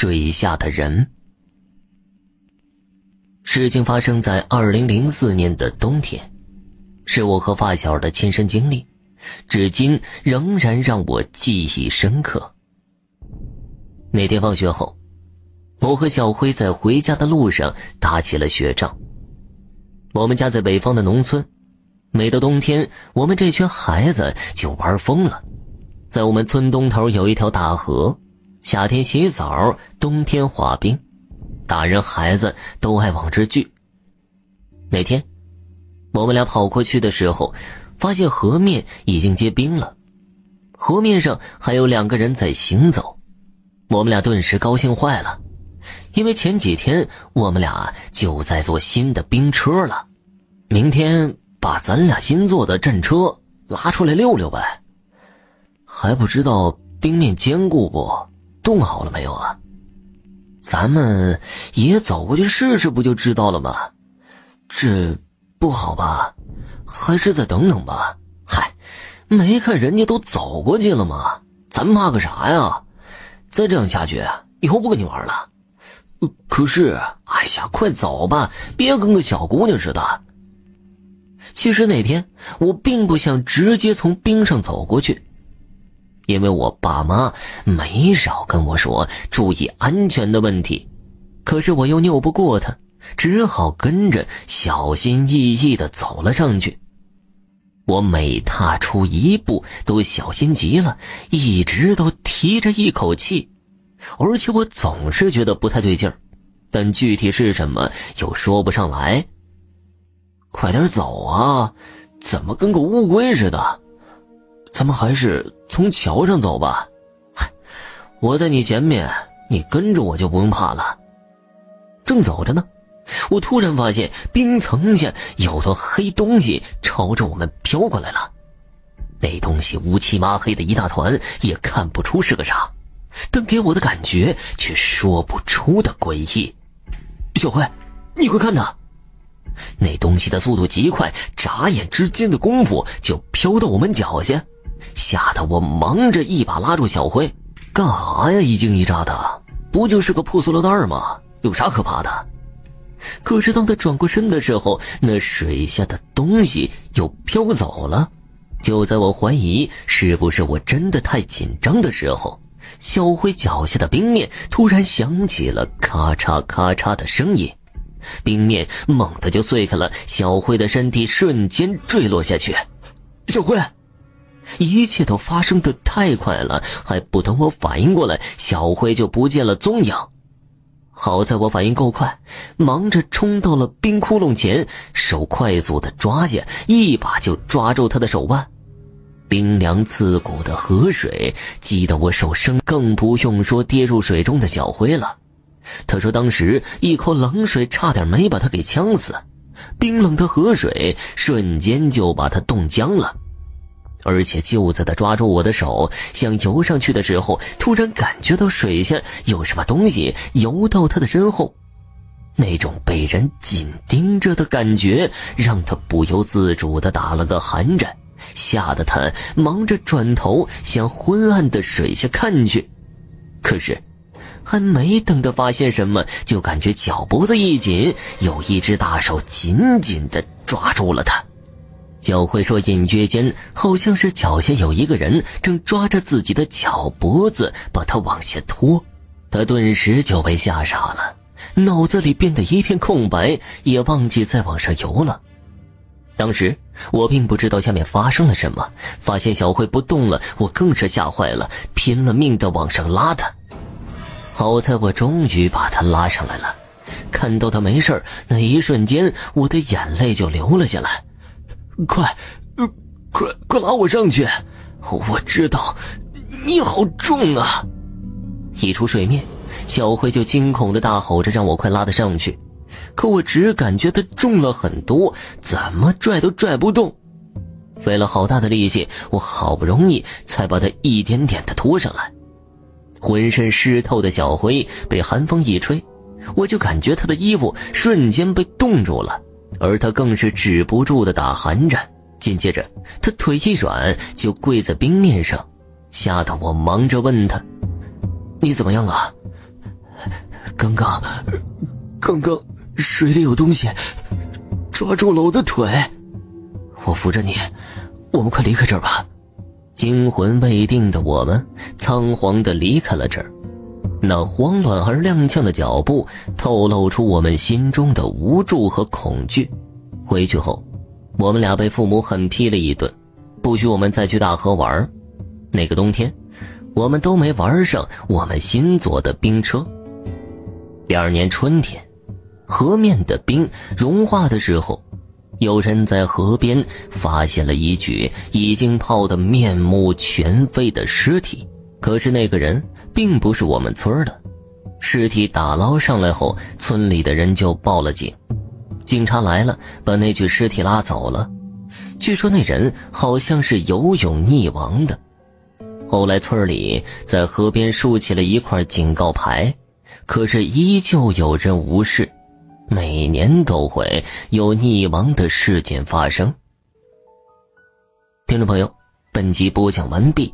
水下的人。事情发生在二零零四年的冬天，是我和发小的亲身经历，至今仍然让我记忆深刻。那天放学后，我和小辉在回家的路上打起了雪仗。我们家在北方的农村，每到冬天，我们这群孩子就玩疯了。在我们村东头有一条大河，夏天洗澡，冬天滑冰。大人孩子都爱往这聚。那天，我们俩跑过去的时候，发现河面已经结冰了，河面上还有两个人在行走。我们俩顿时高兴坏了，因为前几天我们俩就在做新的冰车了，明天把咱俩新做的战车拉出来溜溜呗。还不知道冰面坚固不？冻好了没有啊？咱们也走过去试试，不就知道了吗？这不好吧？还是再等等吧。嗨，没看人家都走过去了吗？咱怕个啥呀？再这样下去，以后不跟你玩了。可是，哎呀，快走吧，别跟个小姑娘似的。其实那天我并不想直接从冰上走过去。因为我爸妈没少跟我说注意安全的问题，可是我又拗不过他，只好跟着小心翼翼的走了上去。我每踏出一步都小心极了，一直都提着一口气，而且我总是觉得不太对劲儿，但具体是什么又说不上来。快点走啊！怎么跟个乌龟似的？咱们还是从桥上走吧，我在你前面，你跟着我就不用怕了。正走着呢，我突然发现冰层下有团黑东西朝着我们飘过来了。那东西乌漆麻黑的一大团，也看不出是个啥，但给我的感觉却说不出的诡异。小辉，你快看呐！那东西的速度极快，眨眼之间的功夫就飘到我们脚下。吓得我忙着一把拉住小辉，干哈呀？一惊一乍的，不就是个破塑料袋吗？有啥可怕的？可是当他转过身的时候，那水下的东西又飘走了。就在我怀疑是不是我真的太紧张的时候，小辉脚下的冰面突然响起了咔嚓咔嚓的声音，冰面猛地就碎开了，小辉的身体瞬间坠落下去。小辉。一切都发生的太快了，还不等我反应过来，小辉就不见了踪影。好在我反应够快，忙着冲到了冰窟窿前，手快速的抓下，一把就抓住他的手腕。冰凉刺骨的河水激得我手生，更不用说跌入水中的小辉了。他说，当时一口冷水差点没把他给呛死，冰冷的河水瞬间就把他冻僵了。而且就在他抓住我的手想游上去的时候，突然感觉到水下有什么东西游到他的身后，那种被人紧盯着的感觉让他不由自主的打了个寒颤，吓得他忙着转头向昏暗的水下看去，可是还没等他发现什么，就感觉脚脖子一紧，有一只大手紧紧的抓住了他。小慧说：“隐约间，好像是脚下有一个人正抓着自己的脚脖子，把他往下拖。他顿时就被吓傻了，脑子里变得一片空白，也忘记再往上游了。当时我并不知道下面发生了什么，发现小慧不动了，我更是吓坏了，拼了命的往上拉他。好在我终于把他拉上来了，看到他没事那一瞬间，我的眼泪就流了下来。”快，快快拉我上去！我知道你好重啊！一出水面，小辉就惊恐的大吼着让我快拉他上去。可我只感觉他重了很多，怎么拽都拽不动。费了好大的力气，我好不容易才把他一点点的拖上来。浑身湿透的小辉被寒风一吹，我就感觉他的衣服瞬间被冻住了。而他更是止不住的打寒颤，紧接着他腿一软就跪在冰面上，吓得我忙着问他：“你怎么样啊？刚刚，刚刚水里有东西抓住了我的腿，我扶着你，我们快离开这儿吧。惊魂未定的我们仓皇的离开了这儿，那慌乱而踉跄的脚步透露出我们心中的无助和恐惧。回去后，我们俩被父母狠批了一顿，不许我们再去大河玩。那个冬天，我们都没玩上我们新做的冰车。第二年春天，河面的冰融化的时候。有人在河边发现了一具已经泡得面目全非的尸体，可是那个人并不是我们村的。尸体打捞上来后，村里的人就报了警。警察来了，把那具尸体拉走了。据说那人好像是游泳溺亡的。后来村里在河边竖起了一块警告牌，可是依旧有人无视。每年都会有溺亡的事件发生。听众朋友，本集播讲完毕。